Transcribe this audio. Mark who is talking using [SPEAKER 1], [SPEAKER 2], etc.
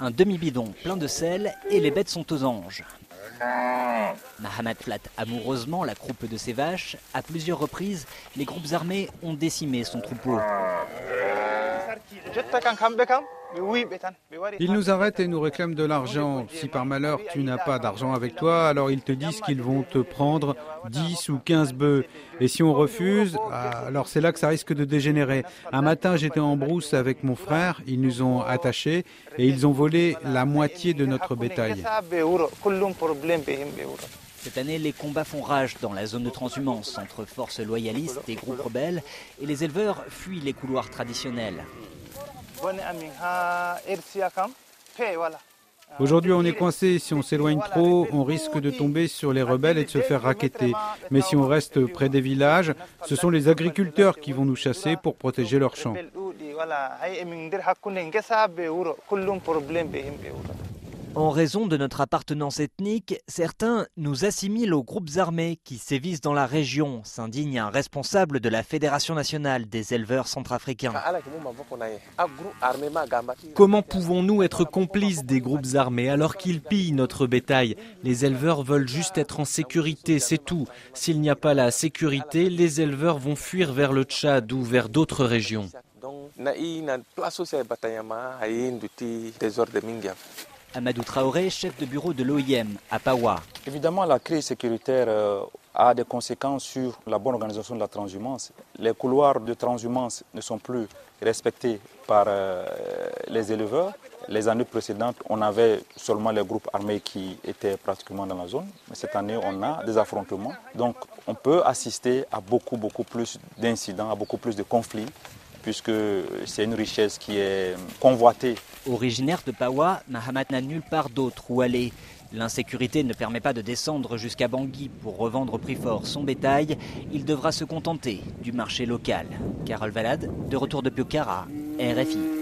[SPEAKER 1] Un demi-bidon plein de sel et les bêtes sont aux anges. Mahamat flatte amoureusement la croupe de ses vaches. À plusieurs reprises, les groupes armés ont décimé son troupeau.
[SPEAKER 2] Ils nous arrêtent et nous réclament de l'argent. Si par malheur tu n'as pas d'argent avec toi, alors ils te disent qu'ils vont te prendre 10 ou 15 bœufs. Et si on refuse, alors c'est là que ça risque de dégénérer. Un matin, j'étais en brousse avec mon frère, ils nous ont attachés et ils ont volé la moitié de notre bétail.
[SPEAKER 1] Cette année, les combats font rage dans la zone de transhumance entre forces loyalistes et groupes rebelles et les éleveurs fuient les couloirs traditionnels.
[SPEAKER 2] Aujourd'hui, on est coincé. Si on s'éloigne trop, on risque de tomber sur les rebelles et de se faire raqueter. Mais si on reste près des villages, ce sont les agriculteurs qui vont nous chasser pour protéger leurs champs.
[SPEAKER 1] En raison de notre appartenance ethnique, certains nous assimilent aux groupes armés qui sévissent dans la région, s'indigne un responsable de la Fédération nationale des éleveurs centrafricains.
[SPEAKER 3] Comment pouvons-nous être complices des groupes armés alors qu'ils pillent notre bétail? Les éleveurs veulent juste être en sécurité, c'est tout. S'il n'y a pas la sécurité, les éleveurs vont fuir vers le Tchad ou vers d'autres régions.
[SPEAKER 1] Amadou Traoré, chef de bureau de l'OIM à Pawa.
[SPEAKER 4] Évidemment, la crise sécuritaire euh, a des conséquences sur la bonne organisation de la transhumance. Les couloirs de transhumance ne sont plus respectés par euh, les éleveurs. Les années précédentes, on avait seulement les groupes armés qui étaient pratiquement dans la zone. Mais cette année, on a des affrontements. Donc, on peut assister à beaucoup, beaucoup plus d'incidents, à beaucoup plus de conflits puisque c'est une richesse qui est convoitée.
[SPEAKER 1] Originaire de Pawa, Mahamat n'a nulle part d'autre où aller. L'insécurité ne permet pas de descendre jusqu'à Bangui pour revendre au prix fort son bétail. Il devra se contenter du marché local. Carole Valade, de retour de Piokara, RFI.